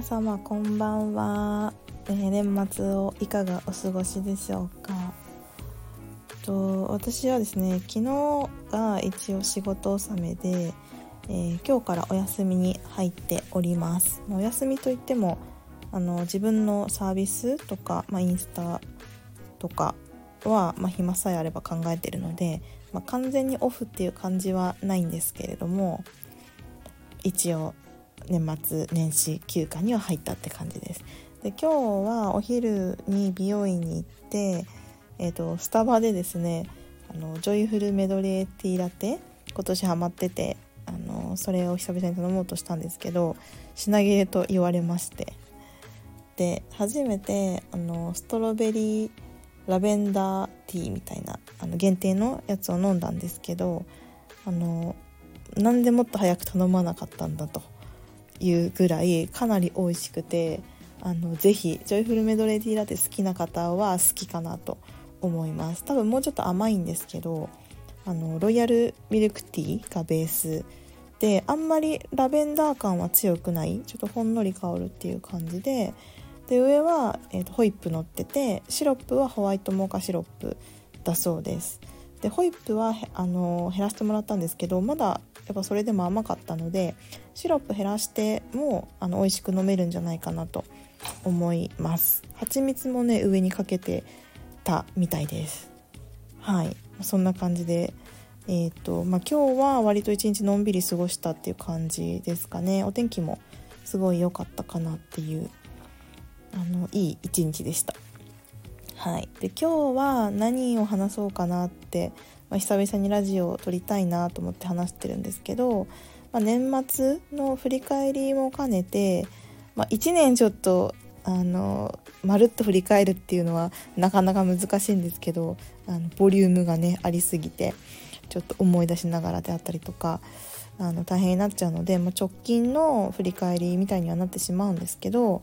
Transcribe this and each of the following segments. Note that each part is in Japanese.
皆様こんばんは、えー、年末をいかがお過ごしでしょうか。と私はですね昨日が一応仕事納めで、えー、今日からお休みに入っております。お休みといってもあの自分のサービスとか、まあ、インスタとかは、まあ、暇さえあれば考えてるので、まあ、完全にオフっていう感じはないんですけれども一応年末年始休暇には入ったって感じです。で今日はお昼に美容院に行って、えーと、スタバでですねあのジョイフルメドレーティーラテ今年ハマっててあのそれを久々に頼もうとしたんですけど品切れと言われまして。で初めてあのストロベリーラベンダーティーみたいなあの限定のやつを飲んだんですけどあのなんでもっと早く頼まなかったんだと。いうぐらいかなり美味しくてあのぜひジョイフルメドレーティーラテ好きな方は好きかなと思います。多分もうちょっと甘いんですけどあのロイヤルミルクティーがベースであんまりラベンダー感は強くないちょっとほんのり香るっていう感じでで上は、えーとホイップ乗っててシロップはホワイトモカシロップだそうです。でホイップはあの減らしてもらったんですけどまだやっぱそれでも甘かったのでシロップ減らしてもあの美味しく飲めるんじゃないかなと思います。蜂蜜もね上にかけてたみたいです。はい。そんな感じでえーとまあ、今日は割と一日のんびり過ごしたっていう感じですかね。お天気もすごい良かったかなっていうあのいい一日でした。はい。で今日は何を話そうかなってまあ、久々にラジオを撮りたいなと思って話してるんですけど、まあ、年末の振り返りも兼ねて、まあ、1年ちょっとあのまるっと振り返るっていうのはなかなか難しいんですけどあのボリュームがねありすぎてちょっと思い出しながらであったりとかあの大変になっちゃうので、まあ、直近の振り返りみたいにはなってしまうんですけど、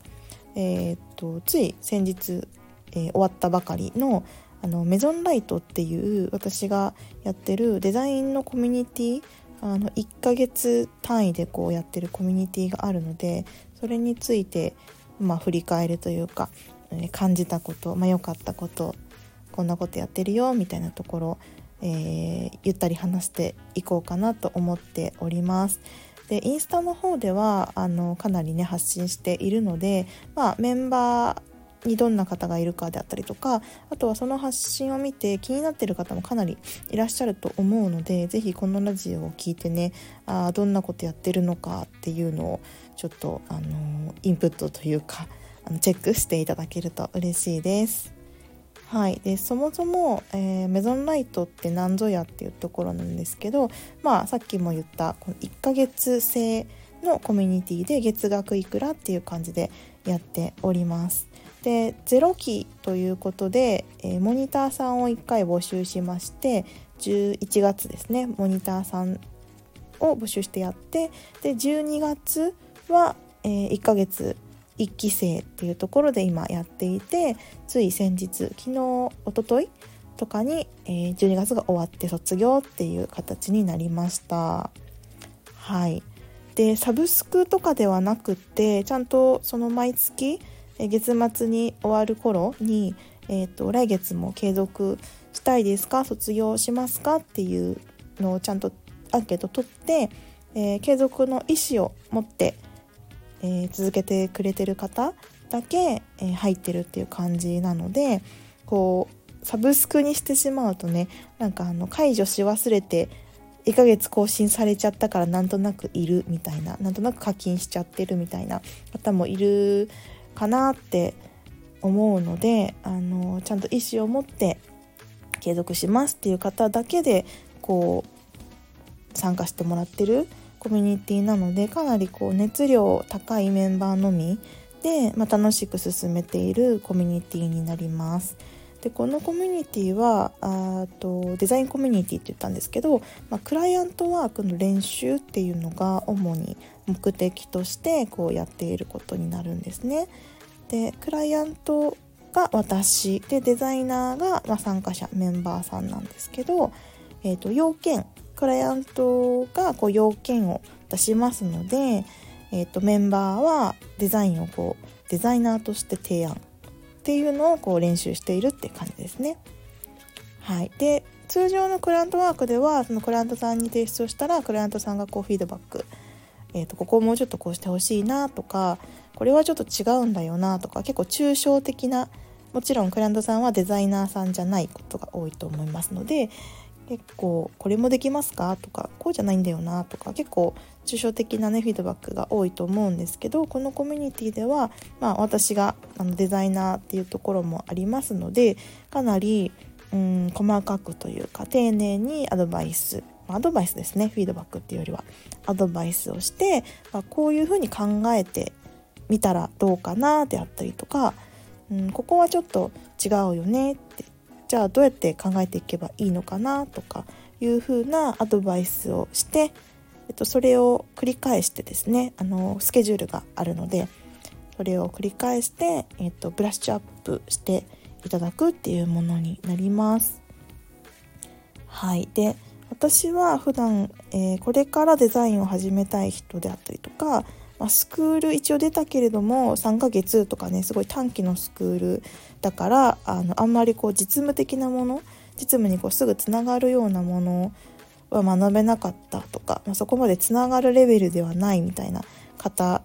えー、っとつい先日、えー、終わったばかりのあのメゾンライトっていう私がやってるデザインのコミュニティあの1ヶ月単位でこうやってるコミュニティがあるのでそれについて、まあ、振り返るというか、感じたこと、まあ、かったことこんなことやってるよみたいなところ、えー、ゆったり話していこうかなと思っております。でインスタの方ではあのかなりね発信しているので、まあ、メンバーにどんな方がいるかであったりとかあとはその発信を見て気になってる方もかなりいらっしゃると思うので是非このラジオを聴いてねあどんなことやってるのかっていうのをちょっと、あのインプットというかあのチェックしていただけると嬉しいです。はい、でそもそも、えー、メゾンライトって何ぞやっていうところなんですけど、まあ、さっきも言ったこの1ヶ月制のコミュニティで月額いくらっていう感じでやっております。で0期ということで、えー、モニターさんを1回募集しまして11月ですねモニターさんを募集してやってで12月は、えー、1ヶ月1期生っていうところで今やっていてつい先日昨日おとといとかに、えー、12月が終わって卒業っていう形になりました。はい。でサブスクとかではなくてちゃんとその毎月月末に終わる頃に、えーと、来月も継続したいですか？卒業しますか？っていうのをちゃんとアンケート取って、えー、継続の意思を持って、えー、続けてくれてる方だけ、え、入ってるっていう感じなのでこうサブスクにしてしまうとねなんかあの解除し忘れて1ヶ月更新されちゃったからなんとなくいるみたいななんとなく課金しちゃってるみたいな方もいるかなって思うのであのちゃんと意思を持って継続しますっていう方だけでこう参加してもらってるコミュニティなのでかなりこう熱量高いメンバーのみで、まあ、楽しく進めているコミュニティになります。でこのコミュニティはあとデザインコミュニティって言ったんですけど、まあ、クライアントワークの練習っていうのが主に目的としてこうやっていることになるんですね。でクライアントが私でデザイナーが、まあ、参加者メンバーさんなんですけど、えーと、要件クライアントがこう要件を出しますので、えーと、メンバーはデザインをこうデザイナーとして提案っていうのをこう練習しているって感じですね。はい、で通常のクライアントワークではそのクライアントさんに提出をしたらクライアントさんがこうフィードバック、えーと、ここをもうちょっとこうしてほしいなとかこれはちょっと違うんだよなとか結構抽象的なもちろんクライアントさんはデザイナーさんじゃないことが多いと思いますので結構これもできますかとかこうじゃないんだよなとか結構抽象的なねフィードバックが多いと思うんですけどこのコミュニティでは、まあ、私があのデザイナーっていうところもありますのでかなりうん細かくというか丁寧にアドバイスアドバイスですねフィードバックっていうよりは。アドバイスをして、まあ、こういうふうに考えてみたらどうかなであったりとか、うん、ここはちょっと違うよねって。じゃあどうやって考えていけばいいのかなとかいうふうなアドバイスをして、えっと、それを繰り返してですねあのスケジュールがあるのでそれを繰り返して、えっと、ブラッシュアップしていただくっていうものになります。はいで私は普段、えー、これからデザインを始めたい人であったりとかまあ、スクール一応出たけれども3ヶ月とかねすごい短期のスクールだからあのあんまりこう実務的なもの実務にこうすぐつながるようなものは学べなかったとか、まあ、そこまでつながるレベルではないみたいな方っ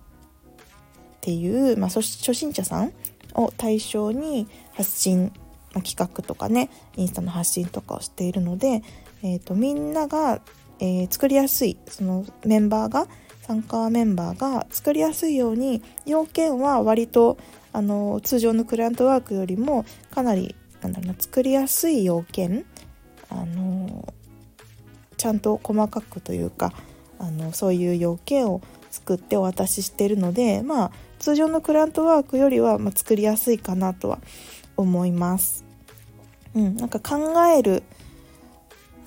ていう、まあ、初心者さんを対象に発信、まあ、企画とかねインスタの発信とかをしているので、えーと、みんなが、えー、作りやすいそのメンバーが参加メンバーが作りやすいように要件は割とあの通常のクライアントワークよりもかなりなんだろうな作りやすい要件あのちゃんと細かくというかあのそういう要件を作ってお渡ししてるのでまあ通常のクラントワークよりは、まあ、作りやすいかなとは思います。うん、なんか考える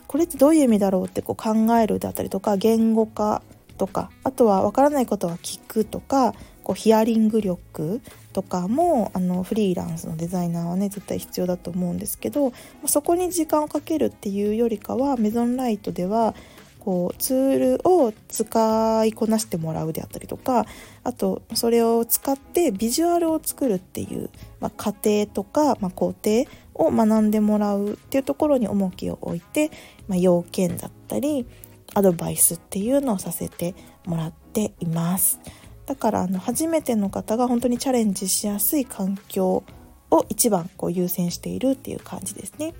これってどういう意味だろうってこう考えるだったりとか言語化とかあとは分からないことは聞くとかこうヒアリング力とかもあのフリーランスのデザイナーはね絶対必要だと思うんですけどそこに時間をかけるっていうよりかはメゾンライトではこうツールを使いこなしてもらうであったりとかあとそれを使ってビジュアルを作るっていう、まあ、過程とか、まあ、工程を学んでもらうっていうところに重きを置いて、まあ、要件だったりアドバイスっていうのをさせてもらっています。だからあの初めての方が本当にチャレンジしやすい環境を一番こう優先しているっていう感じですね。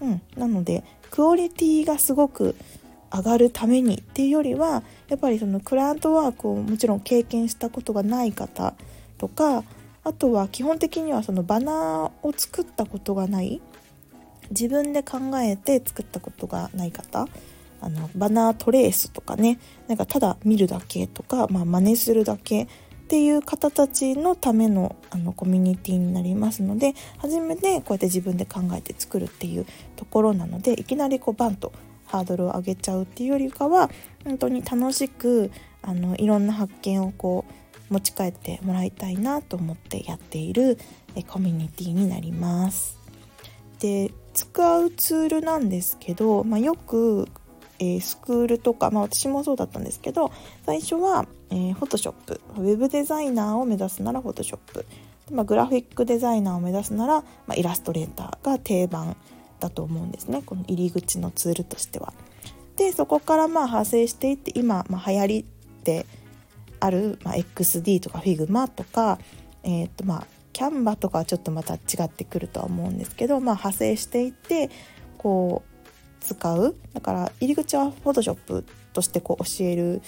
うん。なのでクオリティがすごく上がるためにっていうよりはやっぱりそのクライアントワークをもちろん経験したことがない方とかあとは基本的にはそのバナーを作ったことがない自分で考えて作ったことがない方あのバナートレースとかねなんかただ見るだけとか、まあ、真似するだけっていう方たちのためのあのコミュニティになりますので初めてこうやって自分で考えて作るっていうところなのでいきなりこうバンとハードルを上げちゃうっていうよりかは本当に楽しくあのいろんな発見をこう持ち帰ってもらいたいなと思ってやっているえコミュニティになります。で使うツールなんですけど、まあ、よくえ、スクールとか、まあ、私もそうだったんですけど最初は、えー、フォトショップウェブデザイナーを目指すならフォトショップまあ、グラフィックデザイナーを目指すなら、まあ、イラストレーターが定番だと思うんですねこの入り口のツールとしては。でそこからまあ派生していって今、まあ、流行りである、まあ、XD とか Figma とか、えーとまあ、キャンバとかはちょっとまた違ってくるとは思うんですけど、まあ、派生していってこう使う。だから入り口はフォトショップとしてこう教える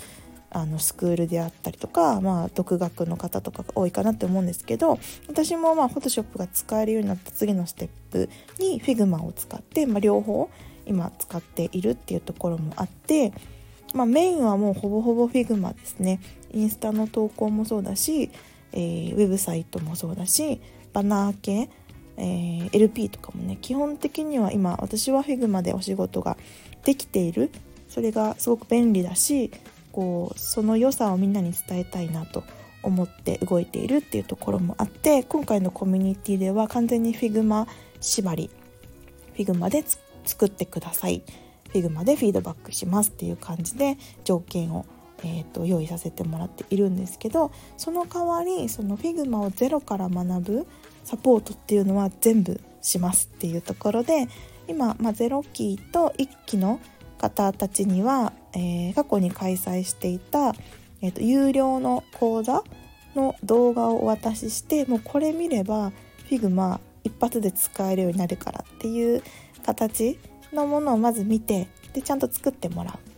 あのスクールであったりとか、まあ、独学の方とかが多いかなって思うんですけど私もまあフォトショップが使えるようになった次のステップに Figma を使って、まあ、両方今使っているっていうところもあって、まあ、メインはもうほぼほぼ Figma ですね。インスタの投稿もそうだし、えー、ウェブサイトもそうだしバナー系えー、LP とかもね基本的には今私は Figma でお仕事ができている。それがすごく便利だしこうその良さをみんなに伝えたいなと思って動いているっていうところもあって今回のコミュニティでは完全に Figma 縛り。Figma で作ってください。Figma でフィードバックしますっていう感じで条件をえーと、用意させてもらっているんですけどその代わりその Figma をゼロから学ぶサポートっていうのは全部しますっていうところで今、まあ、0期と1期の方たちには、えー、過去に開催していた、えーと、有料の講座の動画をお渡ししてもうこれ見れば Figma 一発で使えるようになるからっていう形のものをまず見てでちゃんと作ってもらう。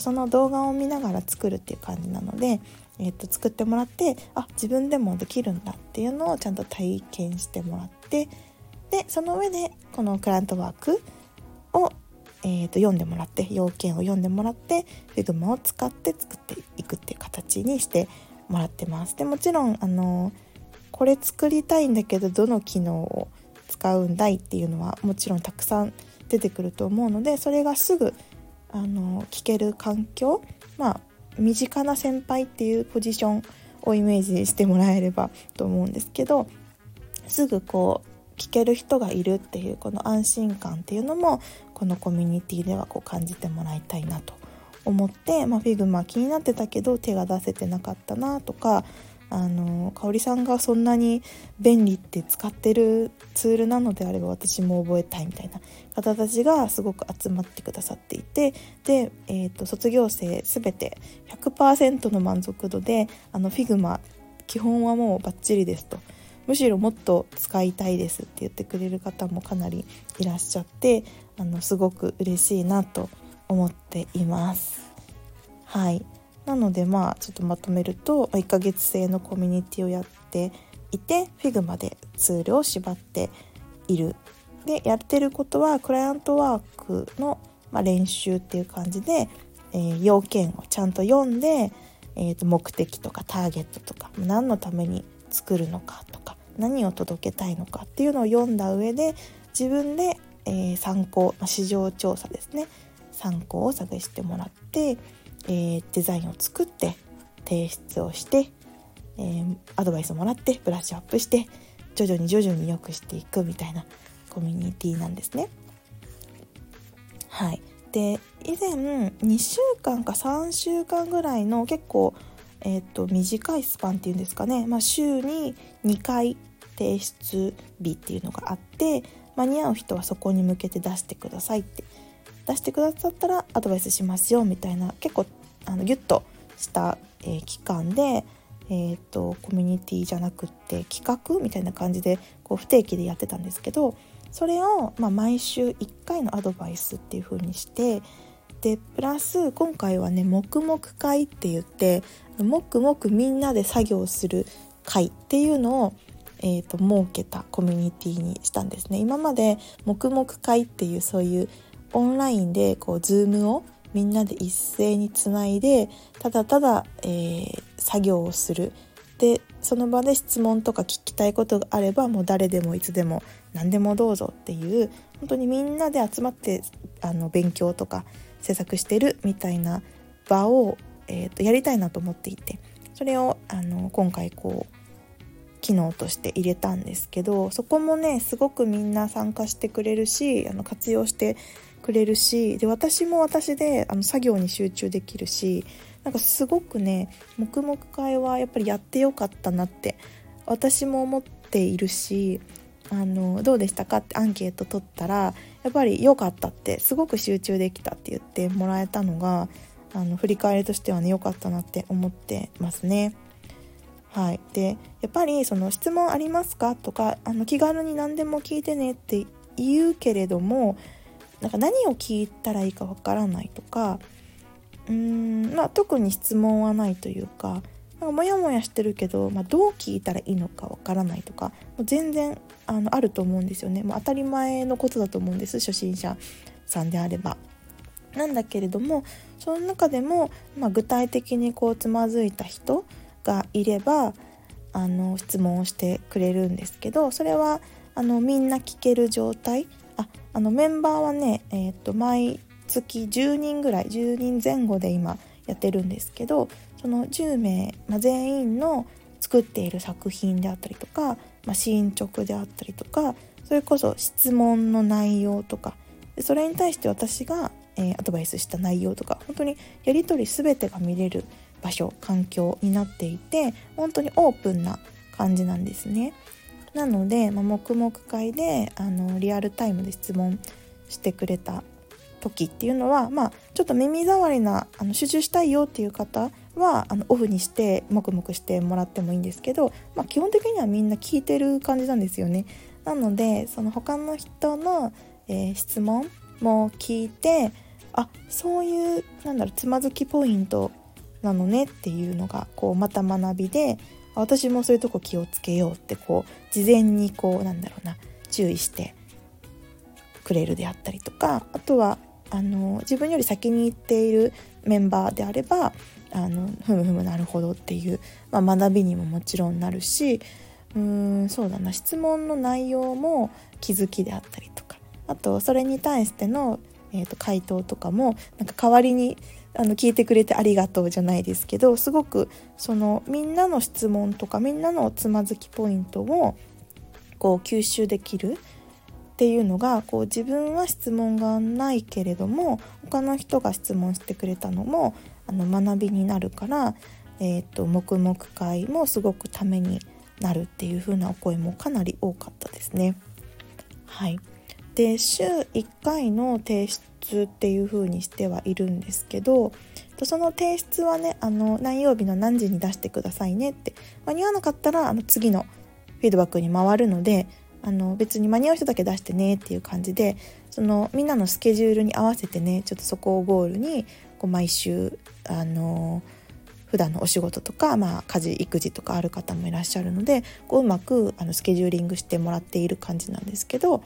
その動画を見ながら作るっていう感じなので、えー、と作ってもらってあ自分でもできるんだっていうのをちゃんと体験してもらってでその上でこのクライアントワークを、えー、と読んでもらって要件を読んでもらって Figma を使って作っていくっていう形にしてもらってます。でもちろんあのこれ作りたいんだけどどの機能を使うんだいっていうのはもちろんたくさん出てくると思うのでそれがすぐあの聞ける環境まあ身近な先輩っていうポジションをイメージしてもらえればと思うんですけどすぐこう聞ける人がいるっていうこの安心感っていうのもこのコミュニティではこう感じてもらいたいなと思って、まあ、Figma 気になってたけど手が出せてなかったなとかあの香里さんがそんなに便利って使ってるツールなのであれば私も覚えたいみたいな方たちがすごく集まってくださっていてで、えーと、卒業生全て100%の満足度であの Figma 基本はもうバッチリですとむしろもっと使いたいですって言ってくれる方もかなりいらっしゃってあのすごく嬉しいなと思っています。はいなのでまあちょっとまとめると1ヶ月制のコミュニティをやっていて Figma でツールを縛っている。でやってることはクライアントワークの、まあ、練習っていう感じで、えー、要件をちゃんと読んで、えー、と目的とかターゲットとか何のために作るのかとか何を届けたいのかっていうのを読んだ上で自分で、えー、参考、ま、市場調査ですね。参考を探してもらって、えー、デザインを作って提出をして、えー、アドバイスをもらってブラッシュアップして徐々に徐々に良くしていくみたいなコミュニティなんですね。はい、で以前2週間か3週間ぐらいの結構えーと、短いスパンっていうんですかね、まあ、週に2回提出日っていうのがあって間に合う人はそこに向けて出してくださいって。出してくださったらアドバイスしますよみたいな。結構あのギュッとした、えー、期間で、えーと、コミュニティじゃなくって企画みたいな感じでこう不定期でやってたんですけどそれを、まあ、毎週1回のアドバイスっていう風にしてでプラス今回はね黙々会って言ってもくもくみんなで作業する会っていうのを、えーと、設けたコミュニティにしたんですね。今まで黙々会っていうそういうオンラインでこう Zoom をみんなで一斉につないでただただ、えー、作業をする。でその場で質問とか聞きたいことがあればもう誰でもいつでも何でもどうぞっていう本当にみんなで集まってあの勉強とか制作してるみたいな場をえー、とやりたいなと思っていてそれをあの今回こう機能として入れたんですけどそこもねすごくみんな参加してくれるしあの活用してくれるしで私も私であの作業に集中できるしなんかすごくね黙々会はやっぱりやってよかったなって私も思っているしあのどうでしたかってアンケート取ったらやっぱり良かったってすごく集中できたって言ってもらえたのがあの振り返りとしてはね良かったなって思ってますね。はい、でやっぱりその質問ありますか？とかあの気軽に何でも聞いてねって言うけれどもなんか何を聞いたらいいかわからないとかうーん、まあ、特に質問はないというかなんかモヤモヤしてるけど、まあ、どう聞いたらいいのかわからないとかもう全然あのあると思うんですよね。もう当たり前のことだと思うんです初心者さんであれば。なんだけれどもその中でも、まあ、具体的にこうつまずいた人がいればあの質問をしてくれるんですけどそれはあのみんな聞ける状態ああのメンバーはね、えーと、毎月10人ぐらい10人前後で今やってるんですけどその10名、まあ、全員の作っている作品であったりとか、まあ、進捗であったりとかそれこそ質問の内容とかそれに対して私がえー、アドバイスした内容とか本当にやり取り全てが見れる場所環境になっていて本当にオープンな感じなんですね。なので、まあ、黙々会であのリアルタイムで質問してくれた時っていうのは、まあ、ちょっと耳障りなあの集中したいよっていう方はあのオフにして黙々してもらってもいいんですけど、まあ、基本的にはみんな聞いてる感じなんですよね。なのでその他の人の、えー、質問も聞いてあそういうなんだろうつまずきポイントなのねっていうのがこうまた学びで私もそういうとこ気をつけようってこう事前にこうなんだろうな注意してくれるであったりとかあとはあの自分より先に行っているメンバーであればあのふむふむなるほどっていう、まあ、学びにももちろんなるしうーんそうだな質問の内容も気づきであったりとかあとそれに対しての、えーと、回答とかもなんか代わりにあの聞いてくれてありがとうじゃないですけどすごくそのみんなの質問とかみんなのつまずきポイントをこう吸収できるっていうのがこう自分は質問がないけれども他の人が質問してくれたのもあの学びになるから、えーと、黙々会もすごくためになるっていう風なお声もかなり多かったですね。はい、で週1回の提出っていう風にしてはいるんですけどその提出はねあの何曜日の何時に出してくださいねって間に合わなかったらあの次のフィードバックに回るのであの別に間に合う人だけ出してねっていう感じでそのみんなのスケジュールに合わせてねちょっとそこをゴールにこう毎週あの普段のお仕事とか、まあ、家事育児とかある方もいらっしゃるのでこううまくあのスケジューリングしてもらっている感じなんですけど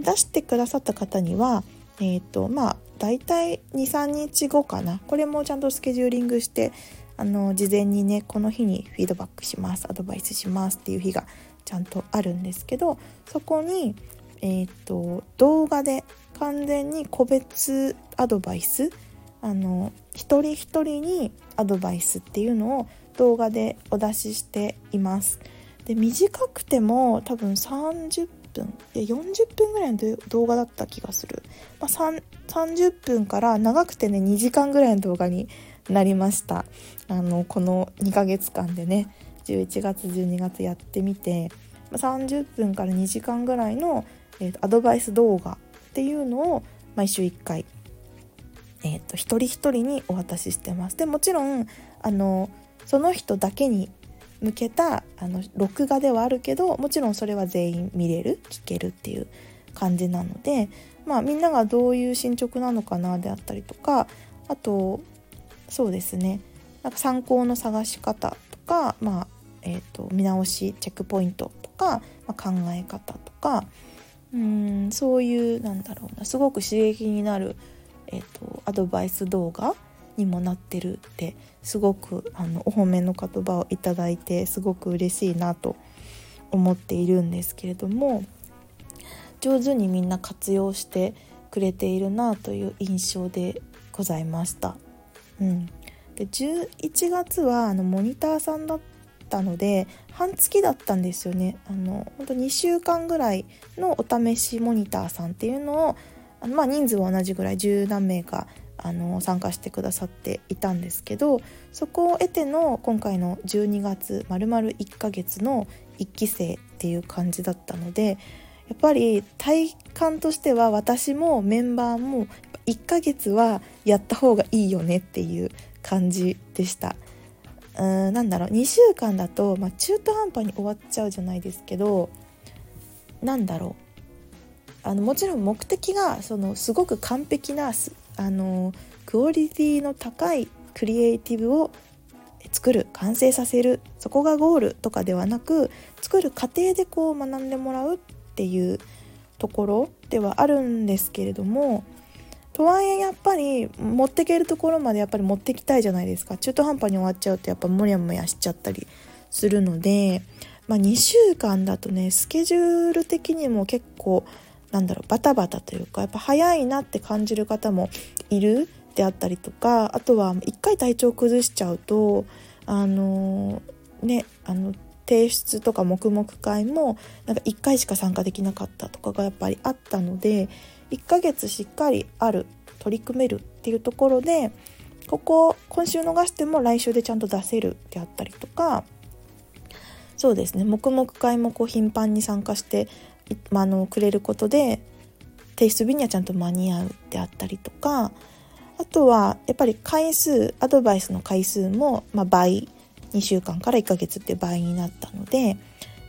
出してくださった方にはえっ、ー、とまあ大体23日後かなこれもちゃんとスケジューリングしてあの事前にねこの日にフィードバックしますアドバイスしますっていう日がちゃんとあるんですけどそこに、えーと、動画で完全に個別アドバイスあの一人一人にアドバイスっていうのを動画でお出ししています。で短くても多分30分。いや40分ぐらいの動画だった気がする、まあ、30分から長くてね2時間ぐらいの動画になりました。あのこの2ヶ月間でね11月12月やってみて30分から2時間ぐらいの、えー、アドバイス動画っていうのを毎週1回、えーと、一人一人にお渡ししてます。でもちろんあのその人だけに向けたあの録画ではあるけどもちろんそれは全員見れる聞けるっていう感じなので、まあ、みんながどういう進捗なのかなであったりとかあとそうですね。なんか参考の探し方とか、まあえーと、見直しチェックポイントとか、まあ、考え方とかうんそういうなんだろうなすごく刺激になる、えーと、アドバイス動画にもなってるってすごくあのお褒めの言葉をいただいてすごく嬉しいなと思っているんですけれども上手にみんな活用してくれているなという印象でございました。うん、で11月はあのモニターさんだったので半月だったんですよねあの本当2週間ぐらいのお試しモニターさんっていうのをあのまあ人数は同じぐらい十何名かあの参加してくださっていたんですけどそこを得ての今回の12月まるまる1ヶ月の1期生っていう感じだったのでやっぱり体感としては私もメンバーも1ヶ月はやった方がいいよねっていう感じでした。うんなんだろう2週間だと、まあ、中途半端に終わっちゃうじゃないですけどなんだろう。あのもちろん目的がそのすごく完璧なあのクオリティの高いクリエイティブを作る完成させるそこがゴールとかではなく作る過程でこう学んでもらうっていうところではあるんですけれどもとはいえやっぱり持っていけるところまでやっぱり持ってきたいじゃないですか。中途半端に終わっちゃうとやっぱモヤモヤしちゃったりするので、まあ、2週間だとねスケジュール的にも結構なんだろうバタバタというかやっぱ早いなって感じる方もいるであったりとかあとは一回体調崩しちゃうとあのねあの提出とか黙々会もなんか1回しか参加できなかったとかがやっぱりあったので1ヶ月しっかりある取り組めるっていうところでここ今週逃しても来週でちゃんと出せるであったりとかそうですね黙々会もこう頻繁に参加してまあのくれることで提出日にはちゃんと間に合うであったりとかあとはやっぱり回数アドバイスの回数も、まあ、倍2週間から1ヶ月って倍になったので、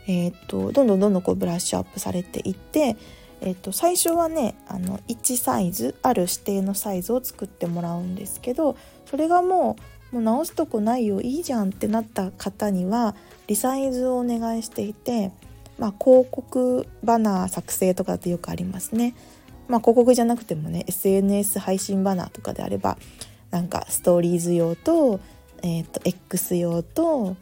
えー、っとどんどんどんどんこうブラッシュアップされていって、えー、っと最初はねあの1サイズある指定のサイズを作ってもらうんですけどそれがもうもう直すとこないよいいじゃんってなった方にはリサイズをお願いしていて、まあ、広告バナー作成とかってよくありますね。まあ、広告じゃなくてもね SNS 配信バナーとかであればなんかストーリーズ用と,、えーと、X 用と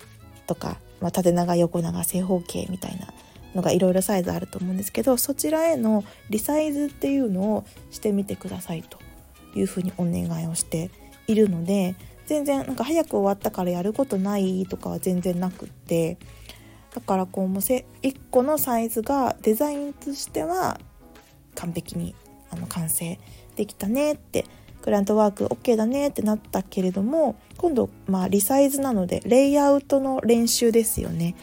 とか、まあ、縦長横長正方形みたいなのがいろいろサイズあると思うんですけどそちらへのリサイズっていうのをしてみてくださいというふうにお願いをしているので全然なんか早く終わったからやることないとかは全然なくってだからこうもう1個のサイズがデザインとしては完璧にあの完成できたねってクライアントワーク OK だねってなったけれども今度まあリサイズなのでレイアウトの練習ですよね。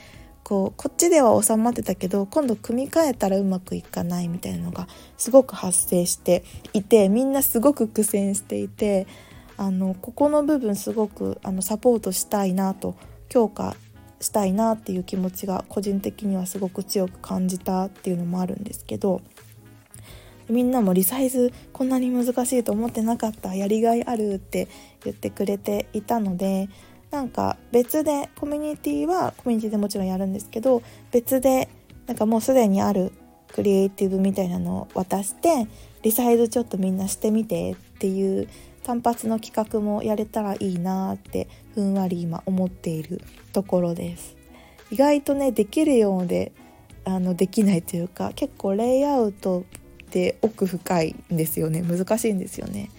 こうこっちでは収まってたけど今度組み替えたらうまくいかないみたいなのがすごく発生していてみんなすごく苦戦していてあのここの部分すごくあのサポートしたいなと強化したいなっていう気持ちが個人的にはすごく強く感じたっていうのもあるんですけどみんなもリサイズこんなに難しいと思ってなかったやりがいあるって言ってくれていたのでなんか別でコミュニティはコミュニティでもちろんやるんですけど別でなんかもうすでにあるクリエイティブみたいなのを渡してリサイズちょっとみんなしてみてっていう単発の企画もやれたらいいなってふんわり今思っている。ところです。意外とねできるようであのできないというか結構レイアウトって奥深いんですよね。難しいんですよね。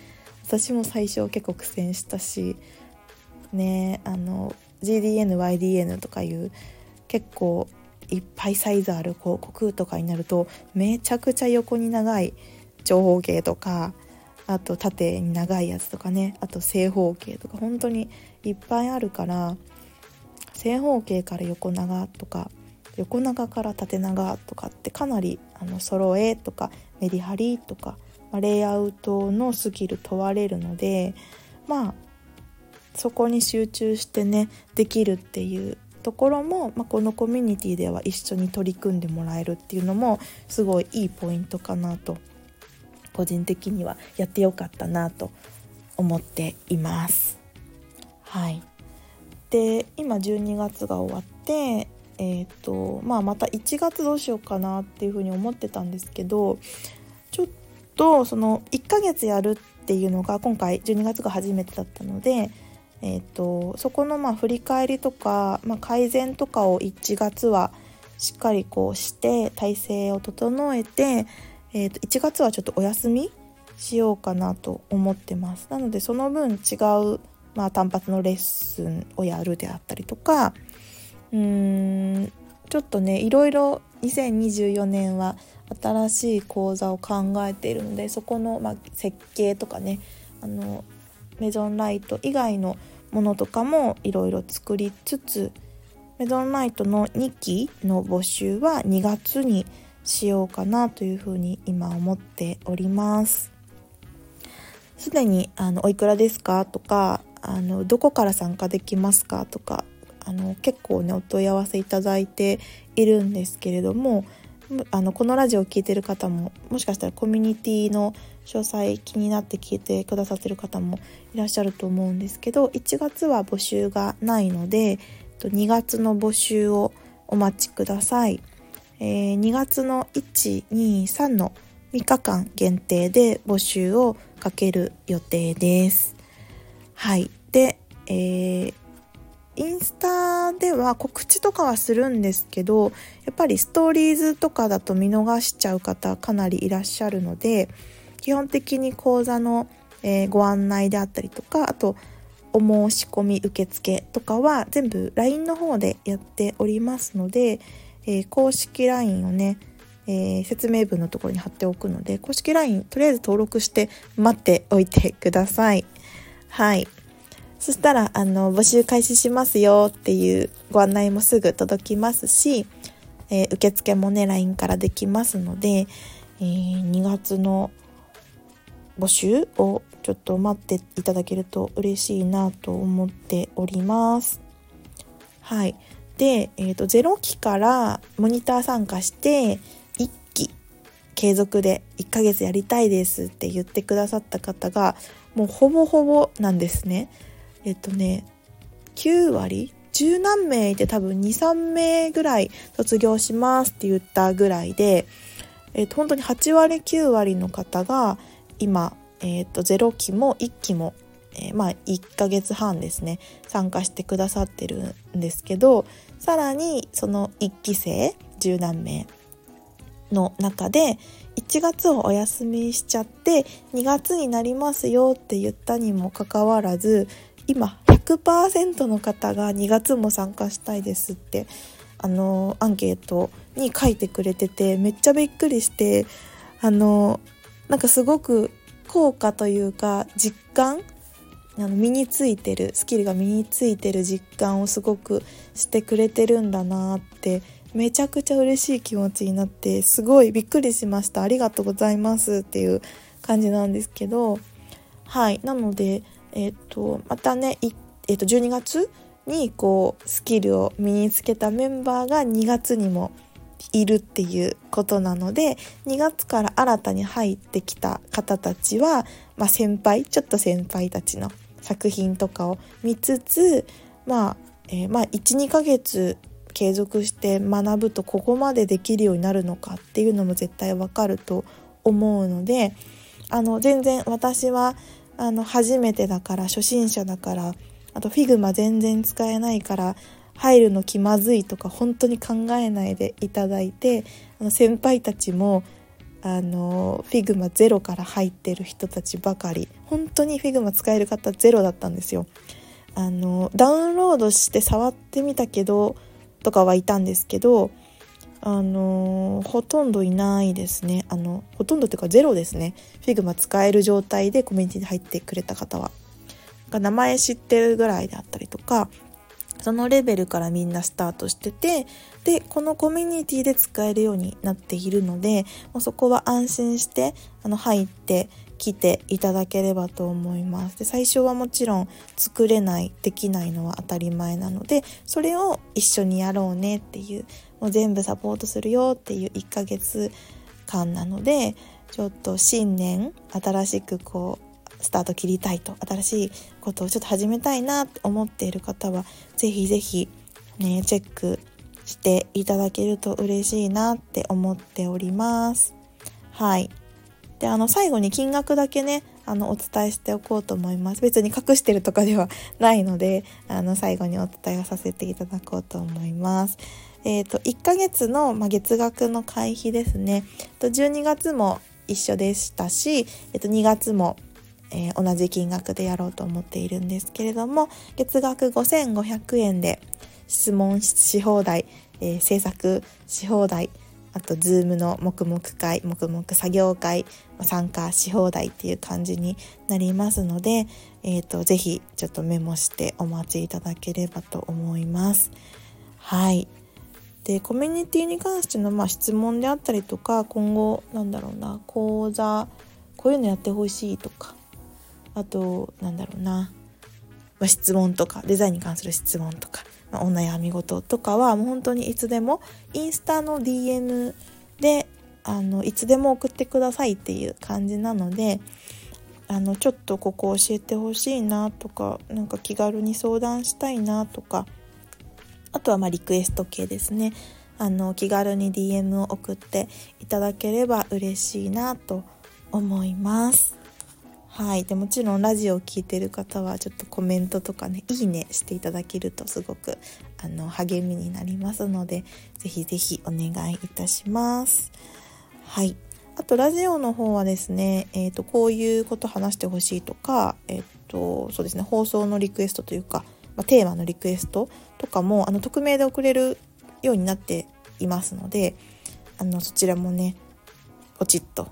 私も最初結構苦戦したしねあの GDNYDN とかいう結構いっぱいサイズある広告とかになるとめちゃくちゃ横に長い長方形とかあと縦に長いやつとかねあと正方形とか本当にいっぱいあるから正方形から横長とか横長から縦長とかってかなりあの揃えとかメリハリとか、まあ、レイアウトのスキル問われるのでまあそこに集中してねできるっていうところも、まあ、このコミュニティでは一緒に取り組んでもらえるっていうのもすごいいいポイントかなと個人的にはやってよかったなと思っています。はいで今12月が終わってえーとまあ、また1月どうしようかなっていうふうに思ってたんですけどちょっとその1ヶ月やるっていうのが今回12月が初めてだったので、えーと、そこのまあ振り返りとか、まあ、改善とかを1月はしっかりこうして体制を整えて、えー、と1月はちょっとお休みしようかなと思ってます。なのでその分違う、まあ、単発のレッスンをやるであったりとかうーんちょっとねいろいろ2024年は新しい講座を考えているのでそこの、まあ、設計とかねあのメゾンライト以外のものとかもいろいろ作りつつメゾンライトの2期の募集は2月にしようかなというふうに今思っております。すでにあのおいくらですかとかあのどこから参加できますかとかあの結構ねお問い合わせいただいているんですけれどもあのこのラジオを聴いてる方ももしかしたらコミュニティの詳細気になって聞いてくださってる方もいらっしゃると思うんですけど1月は募集がないので2月の募集をお待ちください、えー、2月の123の3日間限定で募集をかける予定です。はい。で、えーインスタでは告知とかはするんですけどやっぱりストーリーズとかだと見逃しちゃう方かなりいらっしゃるので基本的に講座の、えー、ご案内であったりとかあとお申し込み受付とかは全部 LINE の方でやっておりますので、えー、公式 LINE をね、えー、説明文のところに貼っておくので公式 LINE とりあえず登録して待っておいてください。はいそしたらあの募集開始しますよっていうご案内もすぐ届きますし、えー、受付もね LINE からできますので、えー、2月の募集をちょっと待っていただけると嬉しいなと思っております。はい。で、えーと、0期からモニター参加して1期継続で1ヶ月やりたいですって言ってくださった方がもうほぼほぼなんですね。えっ、とね9割十何名いて多分23名ぐらい卒業しますって言ったぐらいで、えー、と本当に8割9割の方が今、えー、と0期も1期もえー、まあ1ヶ月半ですね参加してくださってるんですけどさらにその1期生十何名の中で1月をお休みしちゃって2月になりますよって言ったにもかかわらず今100%の方が2月も参加したいですってあのアンケートに書いてくれててめっちゃびっくりしてあのなんかすごく効果というか実感あの身についてるスキルが身についてる実感をすごくしてくれてるんだなってめちゃくちゃ嬉しい気持ちになってすごいびっくりしました。ありがとうございますっていう感じなんですけどはいなのでえ、ー、とまたねえー、と12月にこうスキルを身につけたメンバーが2月にもいるっていうことなので2月から新たに入ってきた方たちは、まあ、先輩ちょっと先輩たちの作品とかを見つつまあ、えー、まあ12ヶ月継続して学ぶとここまでできるようになるのかっていうのも絶対わかると思うのであの全然私はあの初めてだから初心者だからあと Figma 全然使えないから入るの気まずいとか本当に考えないでいただいてあの先輩たちもあの Figma ゼロから入ってる人たちばかり本当に Figma 使える方ゼロだったんですよ。あのダウンロードして触ってみたけどとかはいたんですけどあのほとんどいないですねあのほとんどっていうかゼロですね Figma 使える状態でコミュニティに入ってくれた方は。名前知ってるぐらいであったりとかそのレベルからみんなスタートしててでこのコミュニティで使えるようになっているのでもうそこは安心してあの入ってきていただければと思います。で最初はもちろん作れないできないのは当たり前なのでそれを一緒にやろうねっていうもう全部サポートするよっていう1ヶ月間なのでちょっと新年新しくこうスタート切りたいと新しいことをちょっと始めたいなって思っている方は是非是非ねチェックしていただけると嬉しいなって思っております。はい。であの最後に金額だけねあのお伝えしておこうと思います。別に隠してるとかではないのであの最後にお伝えをさせていただこうと思います。えーと、1ヶ月の、ま、月額の会費ですね。と12月も一緒でしたし、えっと、2月もえー、同じ金額でやろうと思っているんですけれども月額5500円で質問し放題、えー、制作し放題あと Zoom の黙々会黙々作業会参加し放題っていう感じになりますので、えーと、ぜひちょっとメモしてお待ちいただければと思います。はいでコミュニティに関してのまあ質問であったりとか今後なんだろうな講座こういうのやってほしいとかあとなんだろうな、まあ、質問とかデザインに関する質問とか、まあ、お悩み事とかはもう本当にいつでもインスタの DM であのいつでも送ってくださいっていう感じなのであのちょっとここ教えてほしいなとかなんか気軽に相談したいなとかあとはまリクエスト系ですねあの気軽に DM を送っていただければ嬉しいなと思います。はい。でもちろんラジオを聴いてる方はちょっとコメントとかねいいねしていただけるとすごくあの励みになりますので是非是非お願いいたします。はい。あとラジオの方はですね、えーと、こういうこと話してほしいとか、えっ、ー、とそうですね放送のリクエストというか、まあ、テーマのリクエストとかもあの匿名で送れるようになっていますのであのそちらもねポチッと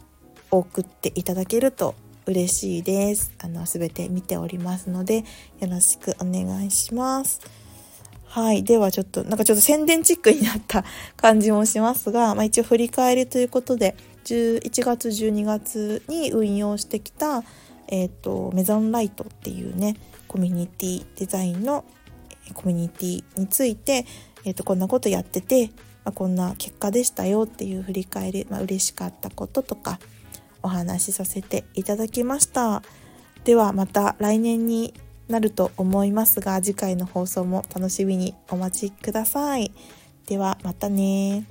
送っていただけると嬉しいです。あの全て見ておりますのでよろしくお願いします。はい。ではちょっと、なんかちょっと宣伝チックになった感じもしますが、まあ、一応振り返りということで、11月、12月に運用してきた、えっ、ー、と、メゾンライトっていうね、コミュニティデザインのコミュニティについて、えっ、ー、と、こんなことやってて、まあ、こんな結果でしたよっていう振り返り、まあ、嬉しかったこととか、お話しさせていただきました。ではまた来年になると思いますが次回の放送も楽しみにお待ちください。ではまたね